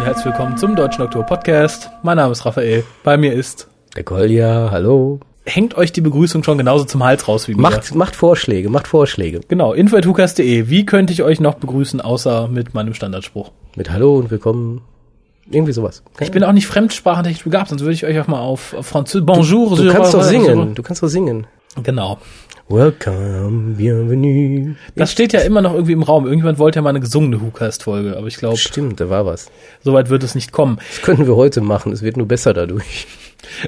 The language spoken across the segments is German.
Und herzlich willkommen zum Deutschen Oktober Podcast. Mein Name ist Raphael. Bei mir ist. Der Kolja, hallo. Hängt euch die Begrüßung schon genauso zum Hals raus wie mir? Macht, macht Vorschläge, macht Vorschläge. Genau, info.hukas.de. Wie könnte ich euch noch begrüßen, außer mit meinem Standardspruch? Mit Hallo und Willkommen. Irgendwie sowas. Ich bin auch nicht fremdsprachentechnisch begabt, sonst würde ich euch auch mal auf Französisch. Bonjour. Du kannst doch singen. Du kannst doch singen. Genau. Welcome, bienvenue. Das steht ja immer noch irgendwie im Raum. Irgendjemand wollte ja mal eine gesungene Hookast-Folge, aber ich glaube, Stimmt, da war was. soweit wird es nicht kommen. Das könnten wir heute machen. Es wird nur besser dadurch.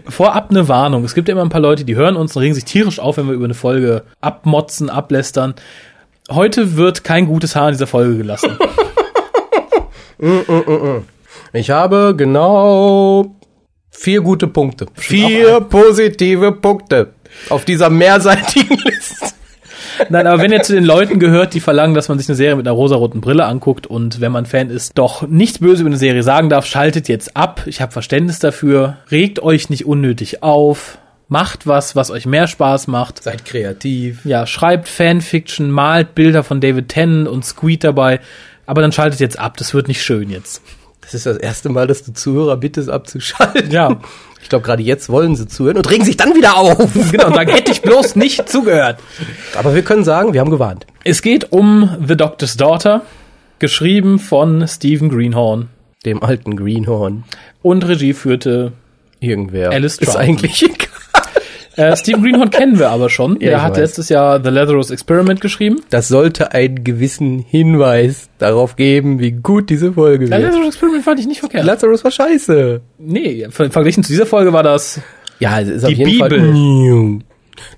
Vorab eine Warnung. Es gibt ja immer ein paar Leute, die hören uns und regen sich tierisch auf, wenn wir über eine Folge abmotzen, ablästern. Heute wird kein gutes Haar in dieser Folge gelassen. Ich habe genau vier gute Punkte. Vier positive Punkte auf dieser mehrseitigen Liste. Nein, aber wenn ihr zu den Leuten gehört, die verlangen, dass man sich eine Serie mit einer rosaroten Brille anguckt und wenn man Fan ist, doch nichts Böse über eine Serie sagen darf, schaltet jetzt ab. Ich habe Verständnis dafür. Regt euch nicht unnötig auf. Macht was, was euch mehr Spaß macht. Seid kreativ. Ja, schreibt Fanfiction, malt Bilder von David Tennant und Squeed dabei. Aber dann schaltet jetzt ab. Das wird nicht schön jetzt. Das ist das erste Mal, dass du Zuhörer bittest, abzuschalten. Ja. Ich glaube, gerade jetzt wollen sie zuhören und regen sich dann wieder auf. Genau, und sagen, hätte ich bloß nicht zugehört. Aber wir können sagen, wir haben gewarnt. Es geht um The Doctor's Daughter, geschrieben von Stephen Greenhorn. Dem alten Greenhorn. Und Regie führte Irgendwer. Alice ist Troughton. eigentlich egal. Äh, Stephen Greenhorn kennen wir aber schon. Ja, ich hat weiß. letztes Jahr The Lazarus Experiment geschrieben. Das sollte einen gewissen Hinweis darauf geben, wie gut diese Folge The wird. Lazarus Experiment fand ich nicht verkehrt. Lazarus war scheiße. nee, ver verglichen zu dieser Folge war das Ja, es ist Die auf jeden Bibel. Fall. New.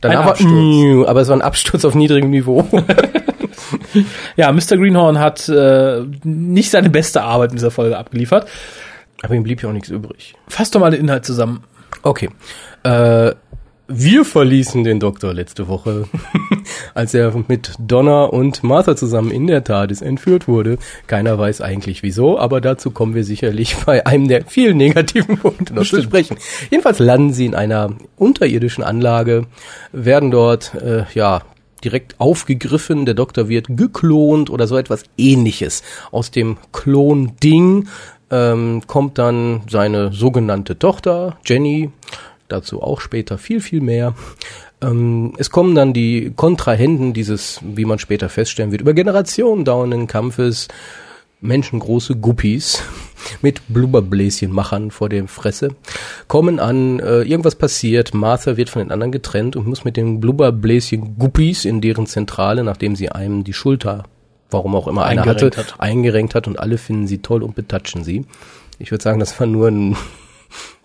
Aber, Absturz. New, aber es war ein Absturz auf niedrigem Niveau. Ja, Mr. Greenhorn hat äh, nicht seine beste Arbeit in dieser Folge abgeliefert. aber ihm blieb ja auch nichts übrig. Fass doch mal den Inhalt zusammen. Okay. Äh, wir verließen den Doktor letzte Woche, als er mit Donna und Martha zusammen in der TARDIS entführt wurde. Keiner weiß eigentlich wieso, aber dazu kommen wir sicherlich bei einem der vielen negativen Punkte noch zu sprechen. Jedenfalls landen sie in einer unterirdischen Anlage, werden dort, äh, ja, direkt aufgegriffen, der Doktor wird geklont oder so etwas ähnliches. Aus dem Klon-Ding ähm, kommt dann seine sogenannte Tochter, Jenny, dazu auch später viel, viel mehr. Ähm, es kommen dann die Kontrahenten dieses, wie man später feststellen wird, über Generationen dauernden Kampfes, menschengroße Guppies mit Blubberbläschenmachern vor der Fresse, kommen an, äh, irgendwas passiert, Martha wird von den anderen getrennt und muss mit den Blubberbläschen Guppies in deren Zentrale, nachdem sie einem die Schulter, warum auch immer einer hatte, Eingerenkt hat. eingerenkt hat und alle finden sie toll und betatschen sie. Ich würde sagen, das war nur ein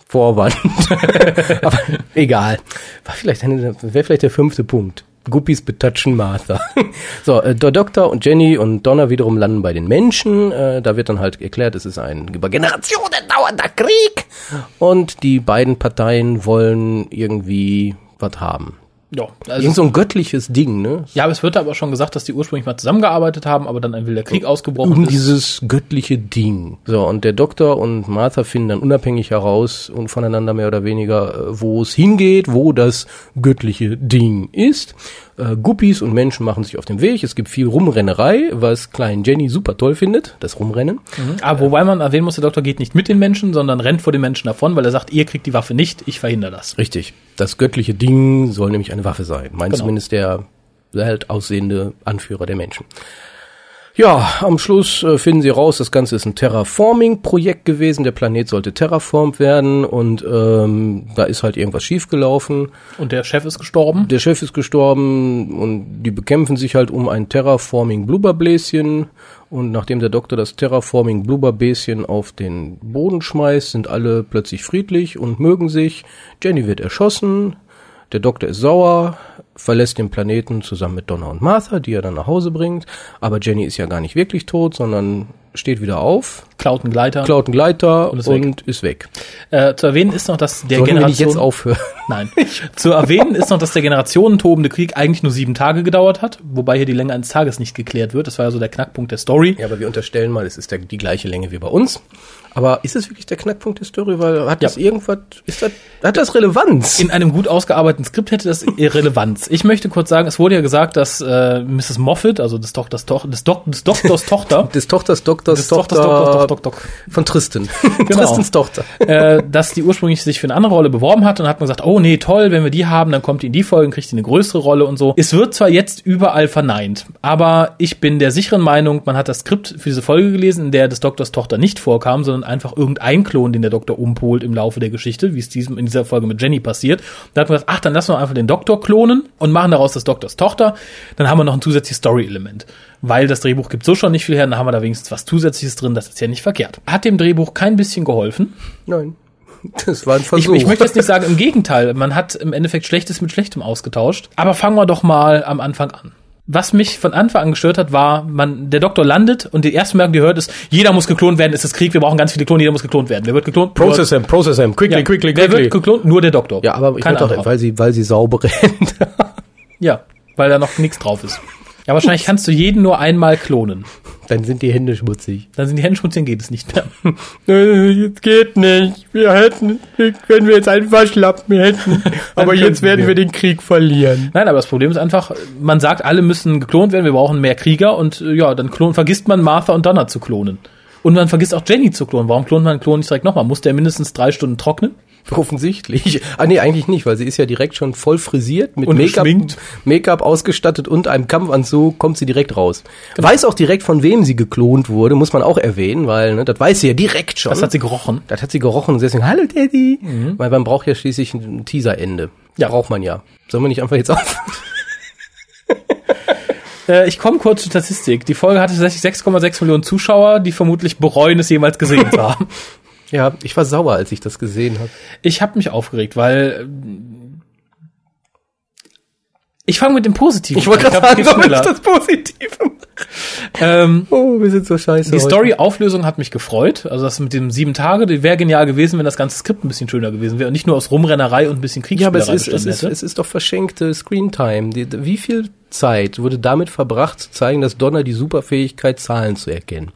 Vorwand. Aber egal. War vielleicht eine, wäre vielleicht der fünfte Punkt. Guppies betatschen Martha. so, äh, der Doktor und Jenny und Donna wiederum landen bei den Menschen. Äh, da wird dann halt erklärt, es ist ein über Generationen dauernder Krieg. Und die beiden Parteien wollen irgendwie was haben. Ja, Irgend also, so ein göttliches Ding, ne? ja, aber es wird aber schon gesagt, dass die ursprünglich mal zusammengearbeitet haben, aber dann ein wilder Krieg ausgebrochen um ist. dieses göttliche Ding. So, und der Doktor und Martha finden dann unabhängig heraus und voneinander mehr oder weniger, äh, wo es hingeht, wo das göttliche Ding ist. Äh, Guppies und Menschen machen sich auf den Weg. Es gibt viel Rumrennerei, was klein Jenny super toll findet, das Rumrennen. Aber wobei man erwähnen muss, der Doktor geht nicht mit den Menschen, sondern rennt vor den Menschen davon, weil er sagt, ihr kriegt die Waffe nicht, ich verhindere das. Richtig. Das göttliche Ding soll nämlich eine Waffe sein. Meint Genau. zumindest der halt aussehende Anführer der Menschen. Ja, am Schluss äh, finden sie raus, das Ganze ist ein Terraforming-Projekt gewesen. Der Planet sollte terraformt werden und ähm, da ist halt irgendwas schiefgelaufen. Und der Chef ist gestorben. Der Chef ist gestorben und die bekämpfen sich halt um ein Terraforming Blubberbläschen. Und nachdem der Doktor das Terraforming Blubberbläschen auf den Boden schmeißt, sind alle plötzlich friedlich und mögen sich. Jenny wird erschossen. Der Doktor ist sauer, verlässt den Planeten zusammen mit Donna und Martha, die er dann nach Hause bringt. Aber Jenny ist ja gar nicht wirklich tot, sondern steht wieder auf, Klaut einen Gleiter. klaut einen Gleiter Und und, ist ist weg. weg. Äh, zu erwähnen ist noch, dass der Sollen wir nicht Generation jetzt aufhören? Nein. Zu erwähnen ist noch, dass der generationentobende Krieg eigentlich nur sieben Tage gedauert hat, wobei hier die Länge eines Tages nicht geklärt wird. Das war ja so der Knackpunkt der Story. Ja, aber wir unterstellen mal, es ist der, die gleiche Länge wie bei uns. Aber ist es wirklich der Knackpunkt der Story? Weil hat Ja. das irgendwas, ist das, hat das Relevanz? In einem gut ausgearbeiteten Skript hätte das Relevanz. Ich möchte kurz sagen, es wurde ja gesagt, dass äh, Mrs. Moffat, also des Doktors, Toch des, Dok des Doktors Tochter, Des Tochters Doktors des Tochter Doktors Doktor, Doktor, Doktor, von Tristan. Genau. Tristans Tochter. äh, dass die ursprünglich sich für eine andere Rolle beworben hat und hat man gesagt, oh nee, toll, wenn wir die haben, dann kommt die in die Folge und kriegt die eine größere Rolle und so. Es wird zwar jetzt überall verneint, aber ich bin der sicheren Meinung, man hat das Skript für diese Folge gelesen, in der des Doktors Tochter nicht vorkam, sondern einfach irgendein Klon, den der Doktor umpolt im Laufe der Geschichte, wie es diesem in dieser Folge mit Jenny passiert. Da hat man gesagt, ach, dann lassen wir einfach den Doktor klonen und machen daraus das Doktors Tochter. Dann haben wir noch ein zusätzliches Story-Element. Weil das Drehbuch gibt so schon nicht viel her, dann haben wir da wenigstens was Zusätzliches drin, das ist ja nicht verkehrt. Hat dem Drehbuch kein bisschen geholfen. Nein. Das war ein Ich, Versuch. ich möchte jetzt nicht sagen, im Gegenteil, man hat im Endeffekt Schlechtes mit Schlechtem ausgetauscht. Aber fangen wir doch mal am Anfang an. Was mich von Anfang an gestört hat, war, man, der Doktor landet und die erste Merkung, die hört, ist, jeder muss geklont werden, es ist Krieg, wir brauchen ganz viele Klone, jeder muss geklont werden. Wer wird geklont? Process him, process him, quickly, Ja. quickly, Wer quickly. wird geklont? Nur der Doktor. ja, aber ich Kein meine doch, weil sie, weil sie sauber rennt. Ja, weil da noch nichts drauf ist. Ja, wahrscheinlich kannst du jeden nur einmal klonen. Dann sind die Hände schmutzig. Dann sind die Hände schmutzig, dann geht es nicht mehr. Jetzt geht nicht. Wir hätten, wenn wir jetzt einfach schlappen hätten. Aber jetzt werden wir. wir den Krieg verlieren. Nein, aber das Problem ist einfach, man sagt, alle müssen geklont werden, wir brauchen mehr Krieger und äh, ja, dann klon, vergisst man Martha und Donna zu klonen. Und man vergisst auch Jenny zu klonen. Warum klont man einen Klon nicht direkt nochmal? Muss der mindestens drei Stunden trocknen? Offensichtlich. Ah nee, eigentlich nicht, weil sie ist ja direkt schon voll frisiert, mit Make-up. Make-up ausgestattet und einem Kampfanzug kommt sie direkt raus. Weiß auch direkt, von wem sie geklont wurde, muss man auch erwähnen, weil ne, das weiß sie ja direkt schon. Das hat sie gerochen. das hat sie gerochen und deswegen, hallo Daddy. Weil man braucht ja schließlich ein Teaserende. Ja. Braucht man ja. Sollen wir nicht einfach jetzt auf? Äh, ich komme kurz zur Statistik. Die Folge hatte tatsächlich 6,6 Millionen Zuschauer, die vermutlich bereuen, es jemals gesehen zu haben. ja, ich war sauer, als ich das gesehen habe. Ich habe mich aufgeregt, weil ich fange mit dem Positiven. Ich wollte gerade sagen, soll ich das Positive ähm, Oh, wir sind so scheiße. Die. Story-Auflösung hat mich gefreut. Also das mit dem sieben Tage, die wäre genial gewesen, wenn das ganze Skript ein bisschen schöner gewesen wäre und nicht nur aus Rumrennerei und ein bisschen Ja, aber Kriegsspielerei es ist, es ist, es ist doch verschenkte Screentime. Wie viel Zeit wurde damit verbracht, zu zeigen, dass Donner die Superfähigkeit, Zahlen zu erkennen?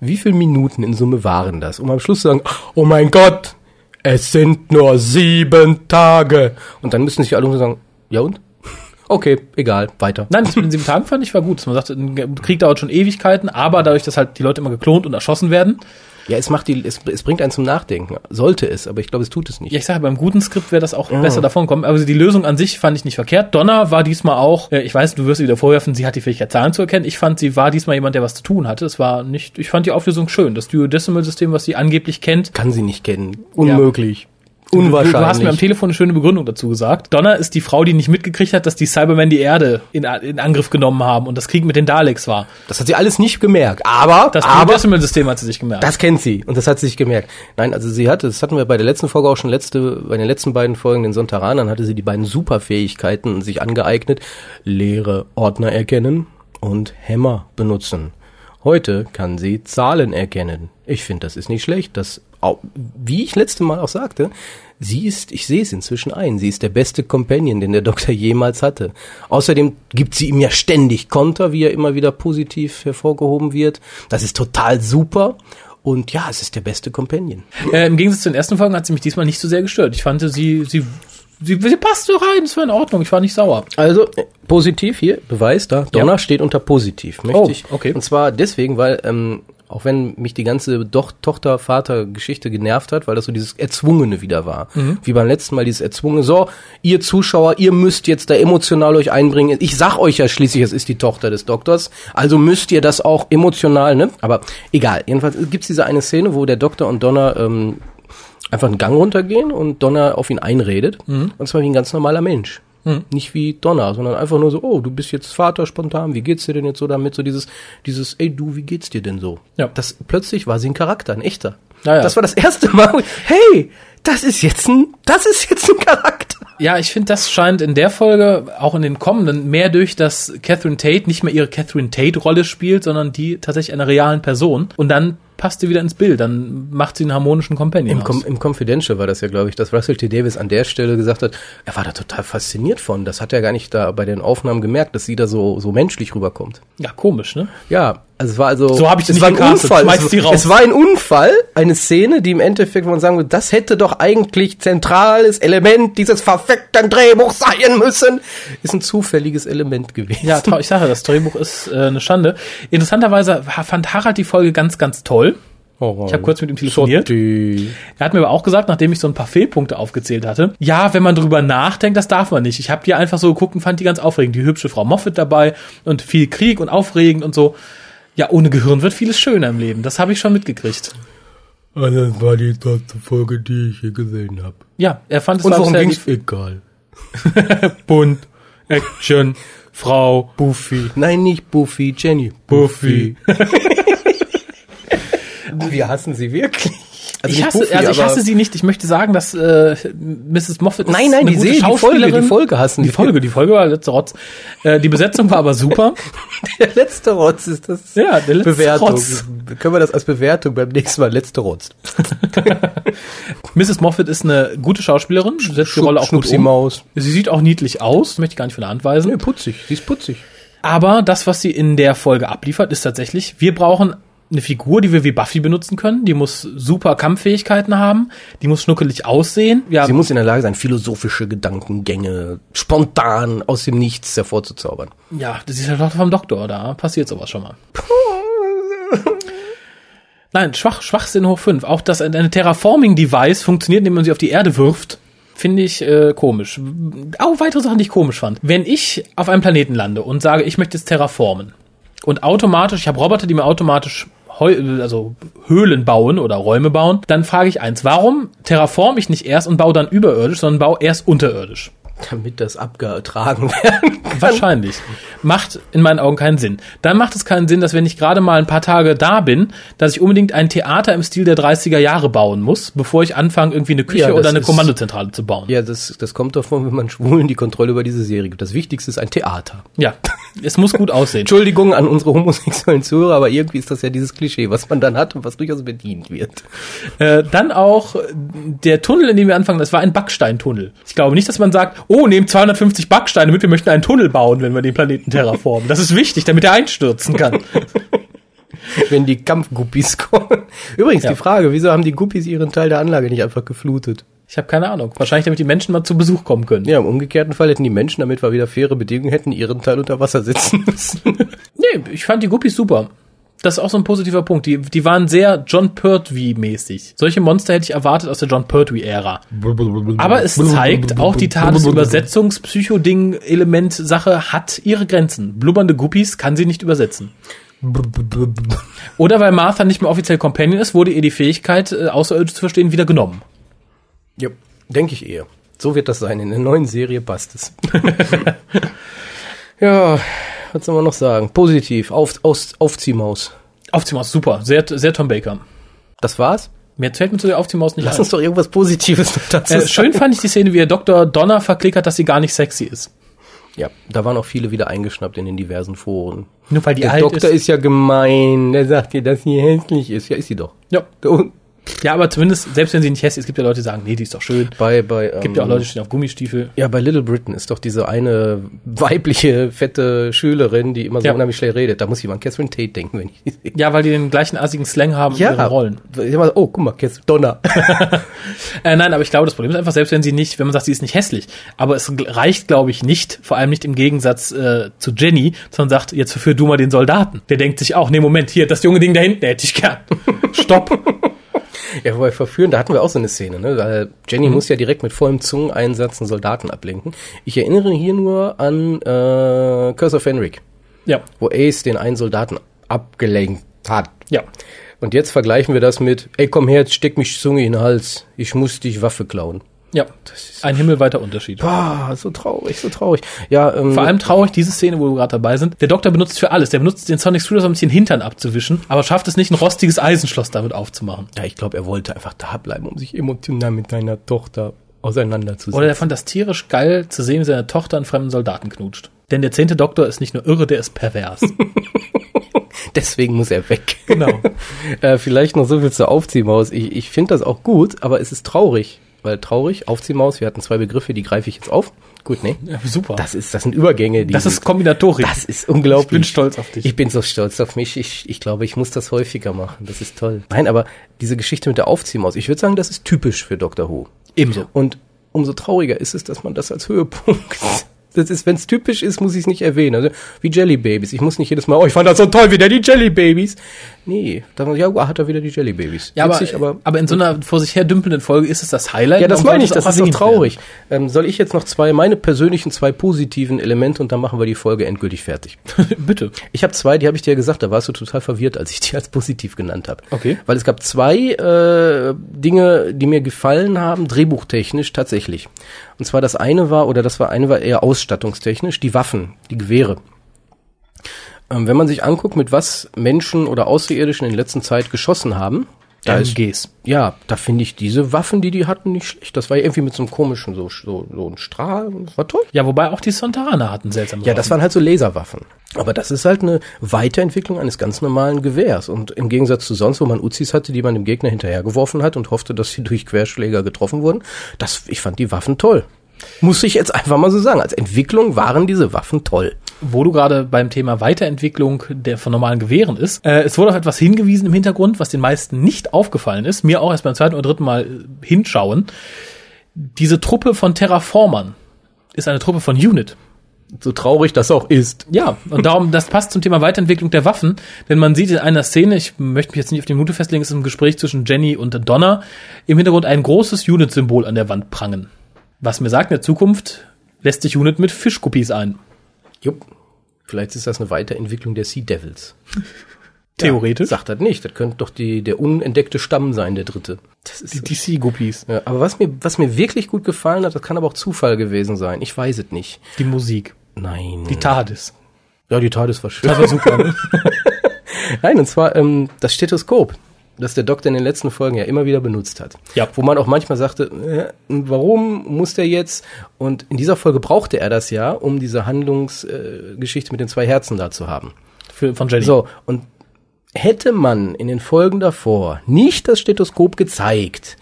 Wie viele Minuten in Summe waren das? Um am Schluss zu sagen, oh mein Gott, es sind nur sieben Tage. Und dann müssen sich alle sagen, ja und? Okay, egal, weiter. Nein, das mit den sieben Tagen fand ich war gut. Man sagte, ein Krieg dauert schon Ewigkeiten, aber dadurch, dass halt die Leute immer geklont und erschossen werden. Ja, es macht die, es, es bringt einen zum Nachdenken. Sollte es, aber ich glaube, es tut es nicht. Ja, ich sage, beim guten Skript wäre das auch besser davon kommen. Aber die Lösung an sich fand ich nicht verkehrt. Donner war diesmal auch, äh, ich weiß, du wirst ihr wieder vorwerfen, sie hat die Fähigkeit, Zahlen zu erkennen. Ich fand, sie war diesmal jemand, der was zu tun hatte. Es war nicht, ich fand die Auflösung schön. Das Duodecimal-System, was sie angeblich kennt, Kann sie nicht kennen. Unmöglich. Unwahrscheinlich. Du, du hast mir am Telefon eine schöne Begründung dazu gesagt. Donner ist die Frau, die nicht mitgekriegt hat, dass die Cybermen die Erde in, in Angriff genommen haben und das Krieg mit den Daleks war. das hat sie alles nicht gemerkt. Aber, Das Decimal-System hat sie sich gemerkt. Das kennt sie und das hat sie sich gemerkt. Nein, also sie hatte, das hatten wir bei der letzten Folge auch schon letzte, bei den letzten beiden Folgen, den Sontaranern, hatte sie die beiden Superfähigkeiten sich angeeignet. Leere Ordner erkennen und Hämmer benutzen. Heute kann sie Zahlen erkennen. Ich finde, das ist nicht schlecht. Das, wie ich letzte Mal auch sagte, sie ist, ich sehe es inzwischen ein, sie ist der beste Companion, den der Doktor jemals hatte. Außerdem gibt sie ihm ja ständig Konter, wie er immer wieder positiv hervorgehoben wird. Das ist total super. Und ja, es ist der beste Companion. Äh, Im Gegensatz zu den ersten Folgen hat sie mich diesmal nicht so sehr gestört. Ich fand, sie, sie, sie, sie passte rein, es war in Ordnung, ich war nicht sauer. Also äh, positiv hier, Beweis da. Donner Ja. steht unter positiv, möchte Oh, ich. okay. Und zwar deswegen, weil ähm, auch wenn mich die ganze Doch Tochter-Vater-Geschichte genervt hat, weil das so dieses Erzwungene wieder war. Mhm. Wie beim letzten Mal dieses Erzwungene. So, ihr Zuschauer, ihr müsst jetzt da emotional euch einbringen. Ich sag euch ja schließlich, es ist die Tochter des Doktors. Also müsst ihr das auch emotional, ne? Aber egal. Jedenfalls gibt's diese eine Szene, wo der Doktor und Donner ähm, einfach einen Gang runtergehen und Donner auf ihn einredet. Mhm. Und zwar wie ein ganz normaler Mensch. Nicht wie Donner, sondern einfach nur so, oh, du bist jetzt Vater spontan, wie geht's dir denn jetzt so damit? So dieses, dieses, ey du, wie geht's dir denn so? Ja. Das plötzlich war sie ein Charakter, ein echter. Ja, ja. Das war das erste Mal, hey, das ist jetzt ein, das ist jetzt ein Charakter. Ja, ich finde, das scheint in der Folge, auch in den kommenden, mehr durch, dass Catherine Tate nicht mehr ihre Catherine Tate-Rolle spielt, sondern die tatsächlich einer realen Person. Und dann passt sie wieder ins Bild, dann macht sie einen harmonischen Companion Im, aus. Com Im Confidential war das ja, glaube ich, dass Russell T. Davis an der Stelle gesagt hat, er war da total fasziniert von. Das hat er gar nicht da bei den Aufnahmen gemerkt, dass sie da so, so menschlich rüberkommt. ja, komisch, ne? Ja, Also es war also So hab ich es nicht war ein gecastet. Unfall. Es, es war ein Unfall, eine Szene, die im Endeffekt, wo man sagen würde, das hätte doch eigentlich zentrales Element dieses verfickten Drehbuchs sein müssen, ist ein zufälliges Element gewesen. Ja, ich sage, das Drehbuch ist äh, eine Schande. Interessanterweise fand Harald die Folge ganz, ganz toll. Ich habe kurz mit ihm telefoniert. Sotti. Er hat mir aber auch gesagt, nachdem ich so ein paar Fehlpunkte aufgezählt hatte, ja, wenn man drüber nachdenkt, das darf man nicht. Ich habe die einfach so geguckt und fand die ganz aufregend. Die hübsche Frau Moffat dabei und viel Krieg und aufregend und so. Ja, ohne Gehirn wird vieles schöner im Leben. Das habe ich schon mitgekriegt. Und das war die tollste Folge, die ich je gesehen habe. Ja, er fand es Und war worum bisher ging's? Egal. bunt, Action, Frau, Buffy. Nein, nicht Buffy, Jenny. Buffy. Wir hassen sie wirklich. Also Ich hasse, Buffy, also ich hasse sie nicht. Ich möchte sagen, dass äh, Mrs. Moffat ist Nein, nein, eine die gute Serie, die Folge, Schauspielerin. die Folge hassen Die. Folge, die Folge war letzte Rotz. Äh, die Besetzung war aber super. Der letzte Rotz ist das. Ja, der letzte Bewertung. Rotz. Können wir das als Bewertung beim nächsten Mal letzte Rotz? Mrs. Moffat ist eine gute Schauspielerin, setzt die Rolle auch gut um. Maus. Sie sieht auch niedlich aus, möchte ich gar nicht von der Hand weisen. Nee, putzig. Sie ist putzig. Aber das, was sie in der Folge abliefert, ist tatsächlich, wir brauchen eine Figur, die wir wie Buffy benutzen können. Die muss super Kampffähigkeiten haben. Die muss schnuckelig aussehen. Ja, Sie muss in der Lage sein, philosophische Gedankengänge spontan aus dem Nichts hervorzuzaubern. ja, das ist ja doch vom Doktor, da passiert sowas schon mal. Nein, schwach, Schwachsinn hoch 5. Auch dass ein eine Terraforming-Device funktioniert, indem man sie auf die Erde wirft, finde ich äh, komisch. Auch weitere Sachen, die ich komisch fand. Wenn ich auf einem Planeten lande und sage, ich möchte jetzt terraformen und automatisch, ich habe Roboter, die mir automatisch Heu also Höhlen bauen oder Räume bauen, dann frage ich eins, warum terraform ich nicht erst und baue dann überirdisch, sondern baue erst unterirdisch? Damit das abgetragen werden kann. Wahrscheinlich. Macht in meinen Augen keinen Sinn. Dann macht es keinen Sinn, dass wenn ich gerade mal ein paar Tage da bin, dass ich unbedingt ein Theater im Stil der 30er Jahre bauen muss, bevor ich anfange, irgendwie eine Küche Ja, oder eine ist- Kommandozentrale zu bauen. Ja, das, das kommt davon, wenn man Schwulen die Kontrolle über diese Serie gibt. Das Wichtigste ist ein Theater. Ja, es muss gut aussehen. Entschuldigung an unsere homosexuellen Zuhörer, aber irgendwie ist das ja dieses Klischee, was man dann hat und was durchaus bedient wird. Äh, dann auch der Tunnel, in dem wir anfangen, das war ein Backsteintunnel. Ich glaube nicht, dass man sagt, oh, nehmt 250 Backsteine mit, wir möchten einen Tunnel bauen, wenn wir den Planeten terraformen. Das ist wichtig, damit er einstürzen kann. Wenn die Kampfguppies kommen. Übrigens, Ja. die Frage, wieso haben die Guppies ihren Teil der Anlage nicht einfach geflutet? Ich habe keine Ahnung. Wahrscheinlich, damit die Menschen mal zu Besuch kommen können. Ja, im umgekehrten Fall hätten die Menschen, damit wir wieder faire Bedingungen hätten, ihren Teil unter Wasser setzen müssen. Nee, ich fand die Guppies super. Das ist auch so ein positiver Punkt. Die, die waren sehr John Pertwee-mäßig. Solche Monster hätte ich erwartet aus der John Pertwee-Ära. Aber es zeigt, auch die TARDIS-Übersetzungspsycho-Ding-Element-Sache hat ihre Grenzen. Blubbernde Guppies kann sie nicht übersetzen. Oder weil Martha nicht mehr offiziell Companion ist, wurde ihr die Fähigkeit, äh, Außerirdisch zu verstehen, wieder genommen. ja, denke ich eher. So wird das sein. In der neuen Serie passt es. ja, was soll man noch sagen? Positiv. Auf, aus, Aufziehmaus. Aufziehmaus, super. Sehr, sehr Tom Baker. Das war's? Mir fällt mir zu der Aufziehmaus nicht Lass ein. uns doch irgendwas Positives noch dazu Äh, schön fand ich die Szene, wie er Dr. Donner verklickert, dass sie gar nicht sexy ist. Ja, da waren auch viele wieder eingeschnappt in den diversen Foren. Nur weil die Der alt Doktor ist. ja gemein. Der sagt dir, dass sie hässlich ist. Ja, ist sie doch. Ja. Und Ja, aber zumindest, selbst wenn sie nicht hässlich ist, es gibt ja Leute, die sagen, nee, die ist doch schön. bei, bei, ähm, Gibt ja auch Leute, die stehen auf Gummistiefel. Ja, bei Little Britain ist doch diese eine weibliche, fette Schülerin, die immer so Ja. unheimlich schnell redet. Da muss ich an Catherine Tate denken, wenn ich die sehe. Ja, weil die den gleichen assigen Slang haben in ihren Rollen. So, oh, guck mal, Catherine Donner. Äh, nein, aber ich glaube, das Problem ist einfach, selbst wenn sie nicht, wenn man sagt, sie ist nicht hässlich, aber es reicht, glaube ich, nicht, vor allem nicht im Gegensatz äh, zu Jenny, sondern sagt, jetzt verführ du mal den Soldaten. Der denkt sich auch, nee, Moment, hier, das junge Ding da hinten hätte ich gern. Stopp. Ja, wobei verführen, da hatten wir auch so eine Szene, ne? Weil Jenny Mhm. muss ja direkt mit vollem Zungeneinsatz einen Soldaten ablenken. Ich erinnere hier nur an äh, Curse of Fenric, Ja, wo Ace den einen Soldaten abgelenkt hat. ja. Und jetzt vergleichen wir das mit, ey, komm her, jetzt steck mich Zunge in den Hals. Ich muss dich Waffe klauen. Ja, ein himmelweiter Unterschied. Boah, so traurig, so traurig. Ja, ähm, Vor allem traurig diese Szene, wo wir gerade dabei sind. Der Doktor benutzt für alles. Der benutzt den Sonic Screwdriver, um sich den Hintern abzuwischen, aber schafft es nicht, ein rostiges Eisenschloss damit aufzumachen. Ja, ich glaube, er wollte einfach da bleiben, um sich emotional mit seiner Tochter auseinanderzusetzen. Oder er fand das tierisch geil zu sehen, wie seine Tochter einen fremden Soldaten knutscht. Denn der zehnte Doktor ist nicht nur irre, der ist pervers. Deswegen muss er weg. Genau. äh, vielleicht noch so viel zur Aufziehmaus. Ich, ich finde das auch gut, aber es ist traurig. Weil traurig, Aufziehmaus, wir hatten zwei Begriffe, die greife ich jetzt auf. Gut, ne? Ja, super. Das ist, das sind Übergänge, die das ist Kombinatorik. Das ist unglaublich. Ich bin stolz auf dich. Ich bin so stolz auf mich. Ich, ich glaube, ich muss das häufiger machen. Das ist toll. Nein, aber diese Geschichte mit der Aufziehmaus, ich würde sagen, das ist typisch für Dr. Who. Ebenso. Und umso trauriger ist es, dass man das als Höhepunkt das ist, wenn es typisch ist, muss ich es nicht erwähnen. Also wie Jelly Babies. Ich muss nicht jedes Mal, oh, ich fand das so toll, wieder die Jelly Babies. Nee, dann ja, hat er wieder die Jelly Babies. Ja, Witzig, aber, aber, aber in so einer vor sich her dümpelnden Folge ist es das Highlight. Ja, das meine ich, das ist doch traurig. Ähm, soll ich jetzt noch zwei, meine persönlichen zwei positiven Elemente und dann machen wir die Folge endgültig fertig. Bitte. Ich habe zwei, die habe ich dir gesagt, da warst du total verwirrt, als ich die als positiv genannt habe. Okay. Weil es gab zwei äh, Dinge, die mir gefallen haben, drehbuchtechnisch tatsächlich. Und zwar das eine war, oder das war eine war eher ausstattungstechnisch, die Waffen, die Gewehre. Ähm, wenn man sich anguckt, mit was Menschen oder Außerirdischen in letzter Zeit geschossen haben, da MGs. Ist, ja, da finde ich diese Waffen, die die hatten, nicht schlecht. Das war ja irgendwie mit so einem komischen, so, so, so ein Strahl. Das war toll. Ja, wobei auch die Sontaraner hatten seltsame Ja, das waren halt so Laserwaffen. Aber das ist halt eine Weiterentwicklung eines ganz normalen Gewehrs. Und im Gegensatz zu sonst, wo man Uzis hatte, die man dem Gegner hinterhergeworfen hat und hoffte, dass sie durch Querschläger getroffen wurden, das, ich fand die Waffen toll. Muss ich jetzt einfach mal so sagen. Als Entwicklung waren diese Waffen toll. Wo du gerade beim Thema Weiterentwicklung der von normalen Gewehren ist, äh, es wurde auf etwas hingewiesen im Hintergrund, was den meisten nicht aufgefallen ist, mir auch erst beim zweiten oder dritten Mal äh, hinschauen. Diese Truppe von Terraformern ist eine Truppe von Unit. So traurig das auch ist. Ja, und darum, das passt zum Thema Weiterentwicklung der Waffen, denn man sieht in einer Szene, ich möchte mich jetzt nicht auf die Minute festlegen, es ist ein Gespräch zwischen Jenny und Donna, im Hintergrund ein großes Unit-Symbol an der Wand prangen. Was mir sagt, in der Zukunft lässt sich Unit mit Fischkopies ein. Jupp. Vielleicht ist das eine Weiterentwicklung der Sea Devils. Theoretisch. Ja, sagt das nicht. Das könnte doch die, der unentdeckte Stamm sein, der dritte. Das ist die, die Sea Guppies. Ja, aber was mir, was mir wirklich gut gefallen hat, das kann aber auch Zufall gewesen sein. Ich weiß es nicht. Die Musik. Nein. Die TARDIS. Ja, die TARDIS war schön. Das war super. Ne? Nein, und zwar ähm, das Stethoskop das der Doktor in den letzten Folgen ja immer wieder benutzt hat. Ja. Wo man auch manchmal sagte, äh, warum muss der jetzt? Und in dieser Folge brauchte er das ja, um diese Handlungsgeschichte äh, mit den zwei Herzen da zu haben. Für, von Jenny. So, und hätte man in den Folgen davor nicht das Stethoskop gezeigt,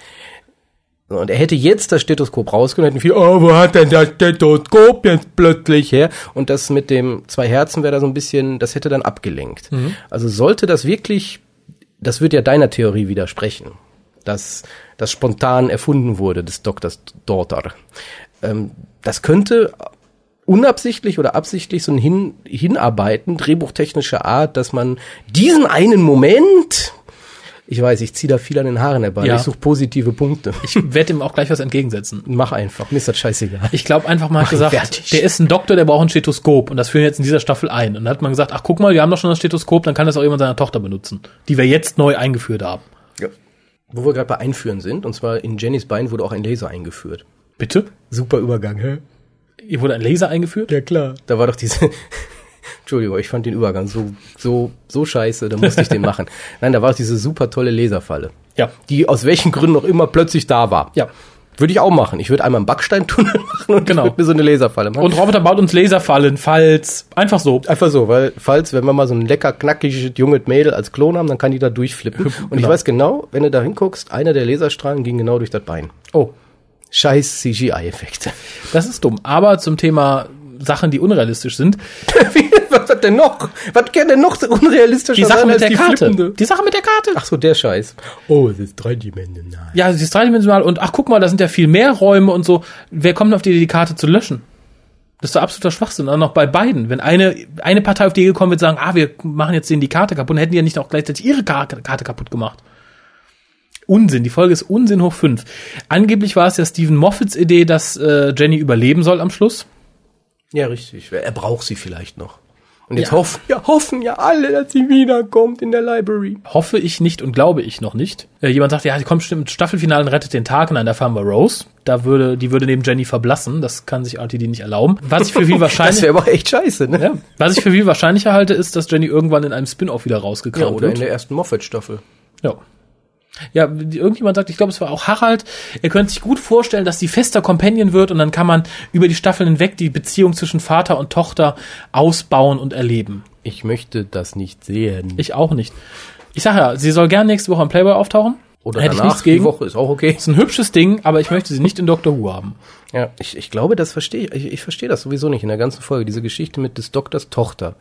und er hätte jetzt das Stethoskop rausgenommen, hätten viele, oh, wo hat denn das Stethoskop jetzt plötzlich her? Und das mit dem zwei Herzen wäre da so ein bisschen, das hätte dann abgelenkt. Mhm. Also sollte das wirklich das wird ja deiner Theorie widersprechen, dass das spontan erfunden wurde des Doktors Daughter. Ähm, das könnte unabsichtlich oder absichtlich so ein Hin Hinarbeiten drehbuchtechnischer Art, dass man diesen einen Moment, ich weiß, ich ziehe da viel an den Haaren herbei. Ja. Ich suche positive Punkte. Ich werde ihm auch gleich was entgegensetzen. Mach einfach, mir ist das scheißegal. Ich glaube einfach mal gesagt, fertig. der ist ein Doktor, der braucht ein Stethoskop und das führen wir jetzt in dieser Staffel ein. Und dann hat man gesagt, ach guck mal, wir haben doch schon das Stethoskop, dann kann das auch jemand seiner Tochter benutzen, die wir jetzt neu eingeführt haben. Ja. Wo wir gerade bei Einführen sind, und zwar in Jennys Bein wurde auch ein Laser eingeführt. Bitte? Super Übergang, hä? Hier wurde ein Laser eingeführt? Ja, klar. Da war doch diese, Entschuldigung, ich fand den Übergang so, so, so scheiße, da musste ich den machen. Nein, da war diese super tolle Laserfalle. Ja. Die aus welchen Gründen auch immer plötzlich da war. Ja. Würde ich auch machen. Ich würde einmal einen Backsteintunnel machen und genau. würde mir so eine Laserfalle machen. Und Roboter baut uns Laserfallen, falls, einfach so. Einfach so, weil falls, wenn wir mal so ein lecker, knackiges, junges Mädel als Klon haben, dann kann die da durchflippen. Und genau. ich weiß genau, wenn du da hinguckst, einer der Laserstrahlen ging genau durch das Bein. Oh. Scheiß CGI-Effekte. Das ist dumm. Aber zum Thema Sachen, die unrealistisch sind. Was hat denn noch? Was kann denn noch so unrealistisch die Sache mit der die Karte. Flippende? Die Sache mit der Karte. Ach so, der Scheiß. Oh, es ist dreidimensional. Ja, es ist dreidimensional und ach, guck mal, da sind ja viel mehr Räume und so. Wer kommt auf die Idee, die Karte zu löschen? Das ist doch absoluter Schwachsinn. Auch noch bei beiden. Wenn eine, eine Partei auf die Idee gekommen wird, sagen, ah, wir machen jetzt denen die Karte kaputt, dann hätten die ja nicht auch gleichzeitig ihre Karte, Karte kaputt gemacht. Unsinn. Die Folge ist Unsinn hoch fünf. Angeblich war es ja Stephen Moffats Idee, dass äh, Jenny überleben soll am Schluss. Ja, richtig. Er braucht sie vielleicht noch. Und jetzt ja. hoffen, ja, hoffen ja alle, dass sie wiederkommt in der Library. Hoffe ich nicht und glaube ich noch nicht. Äh, jemand sagt, ja, sie kommt bestimmt Staffelfinale und rettet den Tag. Nein, da fahren wir Rose. Da würde, die würde neben Jenny verblassen. Das kann sich RTD nicht erlauben. Was ich für viel wahrscheinlich. das wäre aber echt scheiße, ne? Ja. Was ich für viel wahrscheinlicher halte, ist, dass Jenny irgendwann in einem Spin-off wieder rausgekramt ja, oder wird. in der ersten Moffat-Staffel. Ja. Ja, irgendjemand sagt, ich glaube, es war auch Harald, er könnte sich gut vorstellen, dass die fester Companion wird und dann kann man über die Staffeln hinweg die Beziehung zwischen Vater und Tochter ausbauen und erleben. Ich möchte das nicht sehen. Ich auch nicht. Ich sage ja, sie soll gern nächste Woche im Playboy auftauchen. Oder Hätte ich danach nichts gegen. die Woche ist auch okay. Ist ein hübsches Ding, aber ich möchte sie nicht in Doctor Who haben. Ja, ich, ich glaube, das verstehe ich. Ich, ich verstehe das sowieso nicht in der ganzen Folge. Diese Geschichte mit des Doktors Tochter.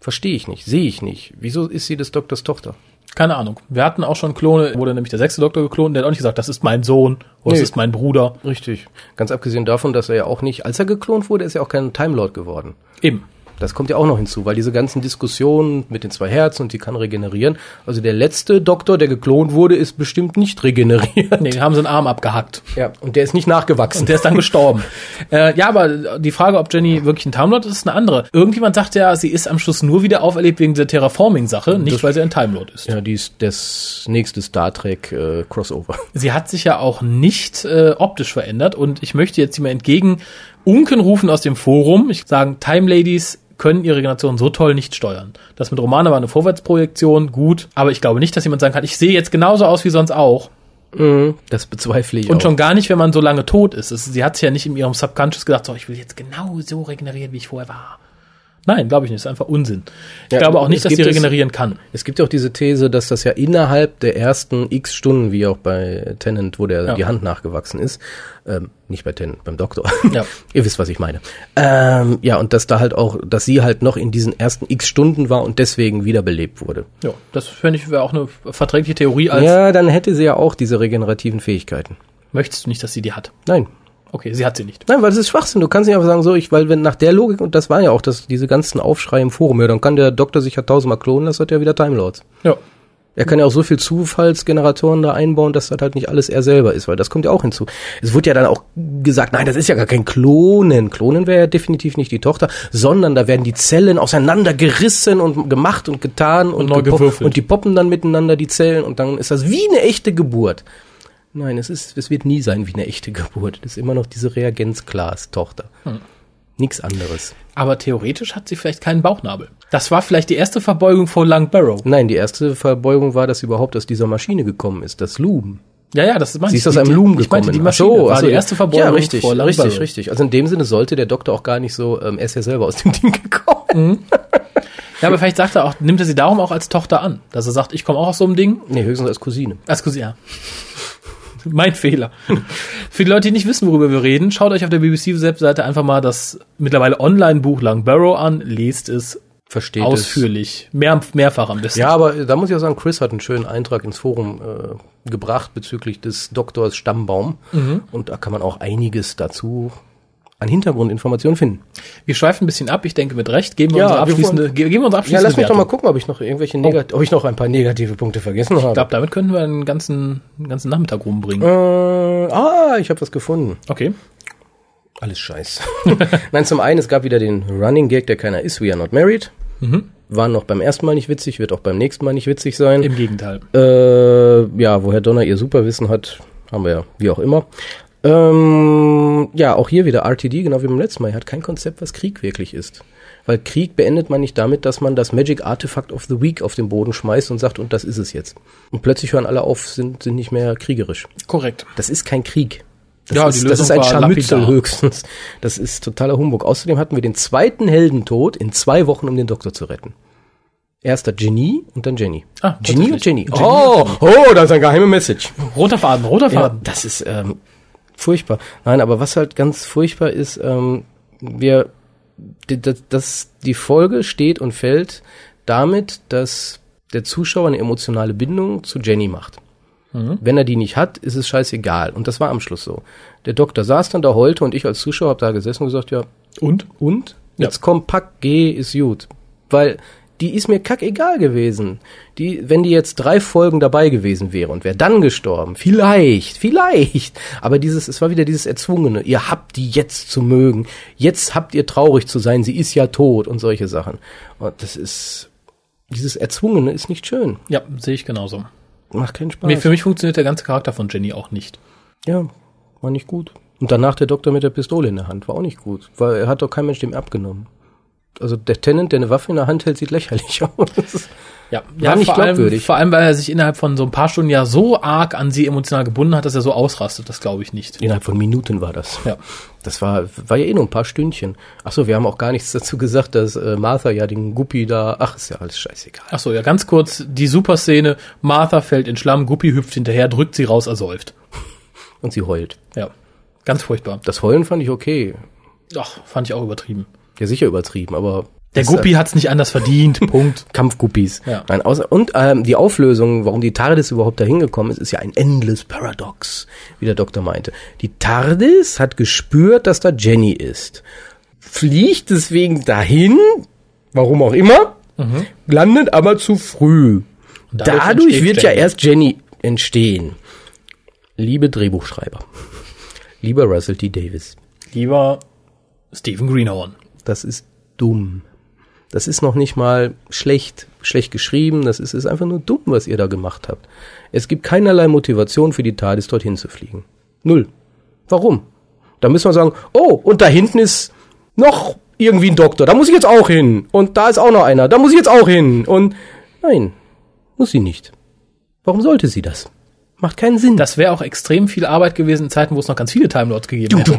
Verstehe ich nicht, sehe ich nicht. Wieso ist sie des Doktors Tochter? Keine Ahnung. Wir hatten auch schon Klone, wurde nämlich der sechste Doktor geklont, der hat auch nicht gesagt, das ist mein Sohn oder das Nee. ist mein Bruder. Richtig. Ganz abgesehen davon, dass er ja auch nicht, als er geklont wurde, ist er auch kein Time Lord geworden. Eben. Das kommt ja auch noch hinzu, weil diese ganzen Diskussionen mit den zwei Herzen und die kann regenerieren. Also der letzte Doktor, der geklont wurde, ist bestimmt nicht regeneriert. Nee, haben sie einen Arm abgehackt. Ja, und der ist nicht nachgewachsen. Und der ist dann gestorben. äh, ja, aber die Frage, ob Jenny wirklich ein Time Lord ist, ist eine andere. Irgendjemand sagt ja, sie ist am Schluss nur wieder auferlebt wegen dieser Terraforming-Sache, nicht weil sie ein Time Lord ist. ja, die ist das nächste Star Trek äh, Crossover. Sie hat sich ja auch nicht äh, optisch verändert und ich möchte jetzt mal entgegen Unken rufen aus dem Forum. Ich sagen, Time Ladies können ihre Generation so toll nicht steuern. Das mit Romane war eine Vorwärtsprojektion, gut, aber ich glaube nicht, dass jemand sagen kann, ich sehe jetzt genauso aus wie sonst auch. Mhm, das bezweifle ich Und auch. schon gar nicht, wenn man so lange tot ist. Es, sie hat sich ja nicht in ihrem Subconscious gedacht, so, ich will jetzt genau so regenerieren, wie ich vorher war. Nein, glaube ich nicht. Das ist einfach Unsinn. Ich Ja, glaube auch nicht, dass gibt sie es- regenerieren kann. Es gibt ja auch diese These, dass das ja innerhalb der ersten x Stunden, wie auch bei Tennant, wo der Ja. die Hand nachgewachsen ist, ähm, nicht bei Tennant, beim Doktor. Ja. Ihr wisst, was ich meine. Ähm, ja, und dass da halt auch, dass sie halt noch in diesen ersten x Stunden war und deswegen wiederbelebt wurde. Ja, das fände ich wäre auch eine verträgliche Theorie, als ja, dann hätte sie ja auch diese regenerativen Fähigkeiten. möchtest du nicht, dass sie die hat. Nein. Okay, sie hat sie nicht. Nein, weil das ist Schwachsinn. Du kannst nicht einfach sagen, so, ich, weil wenn nach der Logik, und das war ja auch das, diese ganzen Aufschrei im Forum, ja, dann kann der Doktor sich ja tausendmal klonen, das hat ja wieder Time Lords. Ja. Er kann ja auch so viel Zufallsgeneratoren da einbauen, dass das halt nicht alles er selber ist, weil das kommt ja auch hinzu. Es wurde ja dann auch gesagt, nein, das ist ja gar kein Klonen. Klonen wäre ja definitiv nicht die Tochter, sondern da werden die Zellen auseinandergerissen und gemacht und getan und, gewürfelt. und die poppen dann miteinander die Zellen und dann ist das wie eine echte Geburt. Nein, es ist, es wird nie sein wie eine echte Geburt. Das ist immer noch diese Reagenzglas-Tochter. Hm. Nichts anderes. Aber theoretisch hat sie vielleicht keinen Bauchnabel. Das war vielleicht die erste Verbeugung vor Lang Barrow. Nein, die erste Verbeugung war, dass sie überhaupt aus dieser Maschine gekommen ist, das Loom. Ja, ja, das ist Sie ist aus einem Loom Ich gekommen. meinte, die Maschine so, war ach so, die erste Verbeugung Ja, richtig, vor Lang richtig, richtig. Also in dem Sinne sollte der Doktor auch gar nicht so, ähm, er ist ja selber aus dem Ding gekommen. Ja, aber vielleicht sagt er auch, nimmt er sie darum auch als Tochter an. Dass er sagt, ich komme auch aus so einem Ding. Nee, höchstens als Cousine. Als Cousine, ja. mein Fehler. Für die Leute, die nicht wissen, worüber wir reden, schaut euch auf der BBC-Webseite einfach mal das mittlerweile Online-Buch Lang Barrow an, lest es Versteht ausführlich. Mehr, mehrfach am es. besten. Ja, aber da muss ich auch sagen, Chris hat einen schönen Eintrag ins Forum äh, gebracht bezüglich des Doktors Stammbaum. Mhm. Und da kann man auch einiges dazu an Hintergrundinformationen finden. Wir schweifen ein bisschen ab, ich denke mit Recht. Geben wir Ja, unsere wir abschließende, ge- geben wir unsere Ja, abschließende lass mich doch mal Wertung. gucken, ob ich noch irgendwelche Negat ob ich noch ein paar negative Punkte vergessen habe. Ich glaube, damit könnten wir einen ganzen, einen ganzen Nachmittag rumbringen. äh, ah, ich habe was gefunden. Okay. Alles scheiß. Nein, zum einen, es gab wieder den Running Gag, der keiner ist, We Are Not Married. War noch beim ersten Mal nicht witzig, wird auch beim nächsten Mal nicht witzig sein. Im Gegenteil. Äh, ja, woher Donner ihr Superwissen hat, haben wir ja, wie auch immer. Ähm, ja, auch hier wieder RTD, genau wie beim letzten Mal. Er hat kein Konzept, was Krieg wirklich ist. Weil Krieg beendet man nicht damit, dass man das Magic Artifact of the Week auf den Boden schmeißt und sagt, und das ist es jetzt. Und plötzlich hören alle auf, sind, sind nicht mehr kriegerisch. Korrekt. Das ist kein Krieg. Das Ja, ist, die das ist ein Scharmützel höchstens. Das ist totaler Humbug. Außerdem hatten wir den zweiten Heldentod in zwei Wochen, um den Doktor zu retten. Erster Genie und dann Jenny. Ah, Genie und. Jenny. Genie Oh, oh, das ist ein geheime Message. Roter Faden, roter Ja, Faden. das ist ähm, furchtbar. Nein, aber was halt ganz furchtbar ist, ähm, wir, die, das, das, die Folge steht und fällt damit, dass der Zuschauer eine emotionale Bindung zu Jenny macht. Wenn er die nicht hat, ist es scheißegal. Und das war am Schluss so. Der Doktor saß dann da heulte und ich als Zuschauer habe da gesessen und gesagt, ja, Und? und? Ja. Jetzt komm, pack, geh, ist gut. Weil die ist mir kackegal gewesen. Die, wenn die jetzt drei Folgen dabei gewesen wäre und wäre dann gestorben, vielleicht, vielleicht. Aber dieses, es war wieder dieses Erzwungene. Ihr habt die jetzt zu mögen. Jetzt habt ihr traurig zu sein. Sie ist ja tot und solche Sachen. Und das ist, dieses Erzwungene ist nicht schön. Ja, sehe ich genauso. Macht keinen Spaß. Für mich funktioniert der ganze Charakter von Jenny auch nicht. Ja, war nicht gut. Und danach der Doktor mit der Pistole in der Hand, war auch nicht gut. Weil er hat doch kein Mensch dem abgenommen. Also der Tennant, der eine Waffe in der Hand hält, sieht lächerlich aus. Ja, ja nicht vor allem, glaubwürdig. vor allem, weil er sich innerhalb von so ein paar Stunden ja so arg an sie emotional gebunden hat, dass er so ausrastet. Das glaube ich nicht. Innerhalb von Minuten war das. Ja. Das war, war ja eh nur ein paar Stündchen. Ach so, wir haben auch gar nichts dazu gesagt, dass äh, Martha ja den Guppi da, ach, ist ja alles scheißegal. Ach so, ja, ganz kurz, die Superszene. Martha fällt in Schlamm, Guppi hüpft hinterher, drückt sie raus, ersäuft. Und sie heult. Ja, ganz furchtbar. Das Heulen fand ich okay. Ach, fand ich auch übertrieben. Ja, sicher übertrieben, aber Der Guppi hat's nicht anders verdient, Punkt. Kampfguppies. Ja. Nein, außer, und ähm, die Auflösung, warum die TARDIS überhaupt dahin gekommen ist, ist ja ein endless Paradox, wie der Doktor meinte. Die TARDIS hat gespürt, dass da Jenny ist, fliegt deswegen dahin, warum auch immer, landet aber zu früh. Mhm. dadurch Dadurch, wird ja Jenny. erst Jenny entstehen. Liebe Drehbuchschreiber, lieber Russell T. Davis, Lieber Stephen Greenhorn. Das ist dumm. Das ist noch nicht mal schlecht, schlecht geschrieben, das ist, ist einfach nur dumm, was ihr da gemacht habt. Es gibt keinerlei Motivation für die TARDIS dorthin zu fliegen. Null. Warum? Da müssen wir sagen, oh, und da hinten ist noch irgendwie ein Doktor, da muss ich jetzt auch hin. Und da ist auch noch einer, da muss ich jetzt auch hin. Und nein, muss sie nicht. Warum sollte sie das? Macht keinen Sinn. Das wäre auch extrem viel Arbeit gewesen in Zeiten, wo es noch ganz viele Timelords gegeben hätte.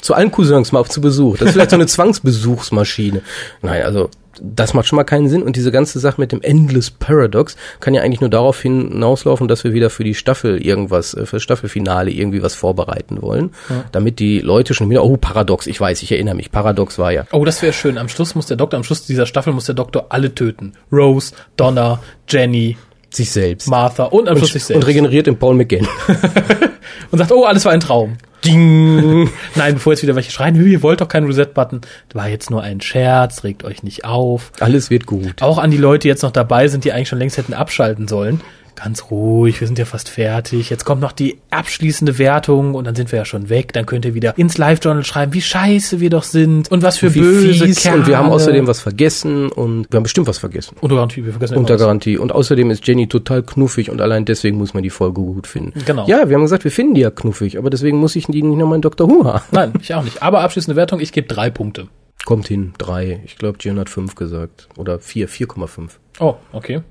Zu allen Cousins mal zu Besuch. Das ist vielleicht so eine Zwangsbesuchsmaschine. Nein, also das macht schon mal keinen Sinn. Und diese ganze Sache mit dem Endless Paradox kann ja eigentlich nur darauf hinauslaufen, dass wir wieder für die Staffel irgendwas, äh, für das Staffelfinale irgendwie was vorbereiten wollen. Damit die Leute schon wieder, oh, Paradox, ich weiß, ich erinnere mich, Paradox war ja. Oh, das wäre schön. Am Schluss muss der Doktor, am Schluss dieser Staffel muss der Doktor alle töten. Rose, Donna, Jenny, Sich selbst. Martha und am Schluss sich und selbst. regeneriert in Paul McGann. Und sagt, oh, alles war ein Traum. Ding. Nein, bevor jetzt wieder welche schreien, "Hü, ihr wollt doch keinen Reset-Button. War jetzt nur ein Scherz, regt euch nicht auf. Alles wird gut. Auch an die Leute, die jetzt noch dabei sind, die eigentlich schon längst hätten abschalten sollen. Ganz ruhig, wir sind ja fast fertig. Jetzt kommt noch die abschließende Wertung und dann sind wir ja schon weg. Dann könnt ihr wieder ins Live-Journal schreiben, wie scheiße wir doch sind und was für Wie böse fies. Kerle. Und wir haben außerdem was vergessen und wir haben bestimmt was vergessen. Unter Garantie, wir vergessen Unter. Garantie. Und außerdem ist Jenny total knuffig und allein deswegen muss man die Folge gut finden. Genau. Ja, wir haben gesagt, wir finden die ja knuffig, aber deswegen muss ich die nicht nochmal in Dr. Who haben. Nein, ich auch nicht. Aber abschließende Wertung, ich gebe drei Punkte. Kommt hin, drei. Ich glaube, Jen hat fünf gesagt. Oder vier, 4,5. Oh, okay.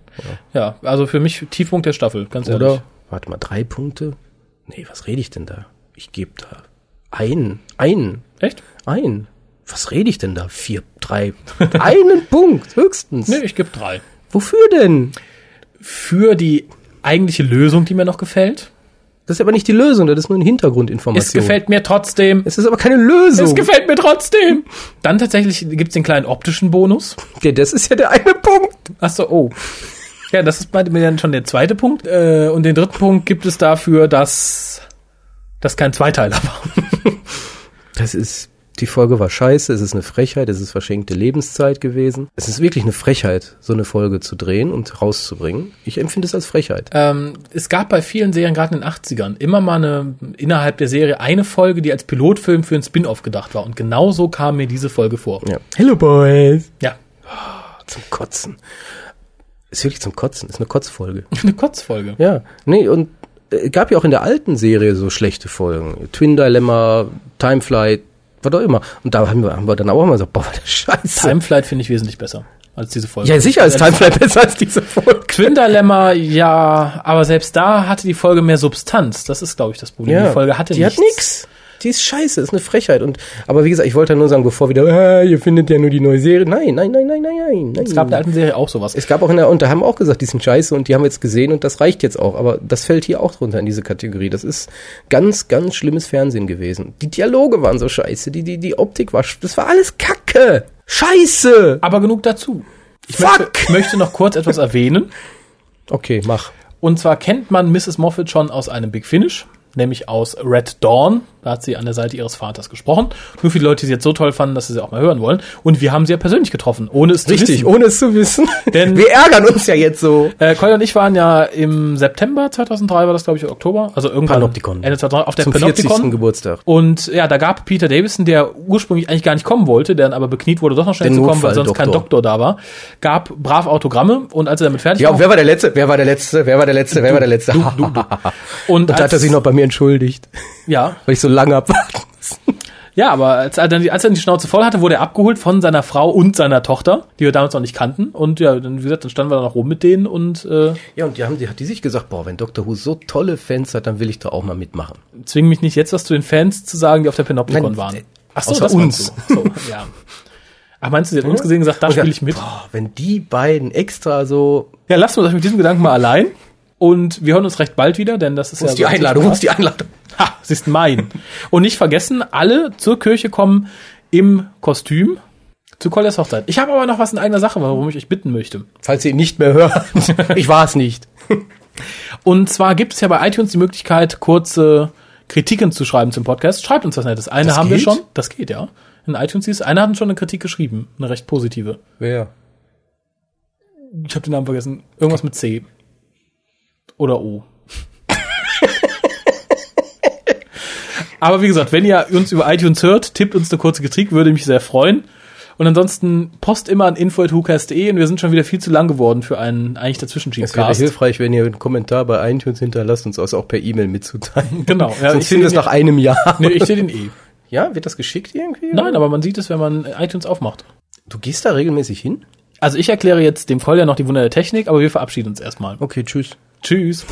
Ja, also für mich Tiefpunkt der Staffel, ganz ehrlich. Oder? Warte mal, drei Punkte? Nee, was rede ich denn da? Ich gebe da ein, ein, Echt? ein. Was rede ich denn da? Vier, drei, einen Punkt, höchstens. Nee, ich gebe drei. Wofür denn? Für die eigentliche Lösung, die mir noch gefällt. Das ist aber nicht die Lösung, das ist nur eine Hintergrundinformation. Es gefällt mir trotzdem. Es ist aber keine Lösung. Es gefällt mir trotzdem. Dann tatsächlich gibt's den kleinen optischen Bonus. Ja, das ist ja der eine Punkt. Ach so, oh. Ja, das ist bei mir dann schon der zweite Punkt. Äh, und den dritten Punkt gibt es dafür, dass das kein Zweiteiler war. Das ist, die Folge war scheiße, es ist eine Frechheit, es ist verschenkte Lebenszeit gewesen. Es ist wirklich eine Frechheit, so eine Folge zu drehen und rauszubringen. Ich empfinde es als Frechheit. Ähm, es gab bei vielen Serien, gerade in den 80ern, immer mal eine, innerhalb der Serie eine Folge, die als Pilotfilm für einen Spin-off gedacht war. Und genau so kam mir diese Folge vor. Ja. Hello Boys. Ja, Zum Kotzen. Ist wirklich zum Kotzen, ist eine Kotzfolge. eine Kotzfolge. Ja, nee, und äh, gab ja auch in der alten Serie so schlechte Folgen. Twin Dilemma, Timeflight, was auch immer. Und da haben wir, haben wir dann auch immer gesagt, boah, das Scheiße. Timeflight finde ich wesentlich besser als diese Folge. ja, sicher ist Timeflight besser als diese Folge. Twin Dilemma, ja, aber selbst da hatte die Folge mehr Substanz. Das ist, glaube ich, das Problem. die Folge hatte die nichts. hat nix. Die ist scheiße, ist eine Frechheit. Und, aber wie gesagt, ich wollte nur sagen, bevor wieder, ah, ihr findet ja nur die neue Serie. Nein, nein, nein, nein, nein, nein. Es gab in der alten Serie auch sowas. Es gab auch in der, und da haben wir auch gesagt, die sind scheiße und die haben wir jetzt gesehen und das reicht jetzt auch. Aber das fällt hier auch drunter in diese Kategorie. Das ist ganz, ganz schlimmes Fernsehen gewesen. Die Dialoge waren so scheiße, die, die, die Optik war, das war alles Kacke. Scheiße. Aber genug dazu. Ich Fuck. möchte, ich möchte noch kurz etwas erwähnen. Okay, mach. Und zwar kennt man Mrs. Moffat schon aus einem Big Finish, nämlich aus Red Dawn. Da hat sie an der Seite ihres Vaters gesprochen. Nur für die Leute, die sie jetzt so toll fanden, dass sie sie auch mal hören wollen. Und wir haben sie ja persönlich getroffen, ohne es zu Richtig, wissen. ohne es zu wissen. Denn- wir ärgern uns ja jetzt so. Äh, Colin und ich waren ja im September 2003, war das glaube ich, Oktober, also irgendwann Panopticon. Ende 2003, auf der Zum 40. Panopticon. Geburtstag. Und ja, da gab Peter Davison, der ursprünglich eigentlich gar nicht kommen wollte, der dann aber bekniet wurde, doch noch schnell zu kommen, weil sonst kein. Doktor da war, gab brav Autogramme und als er damit fertig Ja, war, und wer war der Letzte? Wer war der Letzte? Wer war der Letzte? Wer war der Letzte? du, du, du. Und Und da hat er als- sich noch bei mir entschuldigt, ja, weil ich so lange abwarten musste. Ja, aber als er, dann die, als er dann die Schnauze voll hatte, wurde er abgeholt von seiner Frau und seiner Tochter, die wir damals noch nicht kannten. Und ja, dann, wie gesagt, dann standen wir da noch rum mit denen und äh, Ja, und die haben, die hat die sich gesagt, boah, wenn Dr. Who so tolle Fans hat, dann will ich da auch mal mitmachen. zwingen mich nicht jetzt was zu den Fans zu sagen, die auf der Panopticon Nein, waren. äh, außer meinst uns. du? So, ja. Ach, meinst du, sie hat uns gesehen und gesagt, da Und spiele ich mit? Boah, wenn die beiden extra so, Ja, lassen wir euch mit diesem Gedanken mal allein. Und wir hören uns recht bald wieder, denn das ist wo ja ist die Einladung, wo ist die Einladung? Ha, sie ist mein. Und nicht vergessen, alle zur Kirche kommen im Kostüm zu Colliers Hochzeit. Ich habe aber noch was in eigener Sache, warum ich euch bitten möchte. Falls ihr ihn nicht mehr hört. ich war es nicht. Und zwar gibt es ja bei iTunes die Möglichkeit, kurze Kritiken zu schreiben zum Podcast. Schreibt uns was Nettes. Eine Das haben wir geht? schon. Das geht, ja. In iTunes ist, einer hat schon eine Kritik geschrieben. Eine recht positive. Wer? Ich habe den Namen vergessen. Irgendwas mit C. Oder O. Aber wie gesagt, wenn ihr uns über iTunes hört, tippt uns eine kurze Kritik, würde mich sehr freuen. Und ansonsten post immer an info.hucast.de und wir sind schon wieder viel zu lang geworden für einen eigentlich dazwischen Es wäre hilfreich, wenn ihr einen Kommentar bei iTunes hinterlasst, uns das auch per E-Mail mitzuteilen. Genau. Ja, Sonst ich finden wir es nach einem Jahr. Nee, ich sehe den eh. Ja, wird das geschickt irgendwie? Nein, aber man sieht es, wenn man iTunes aufmacht. Du gehst da regelmäßig hin? Also ich erkläre jetzt dem Kolja noch die Wunder der Technik, aber wir verabschieden uns erstmal. Okay, tschüss. Tschüss.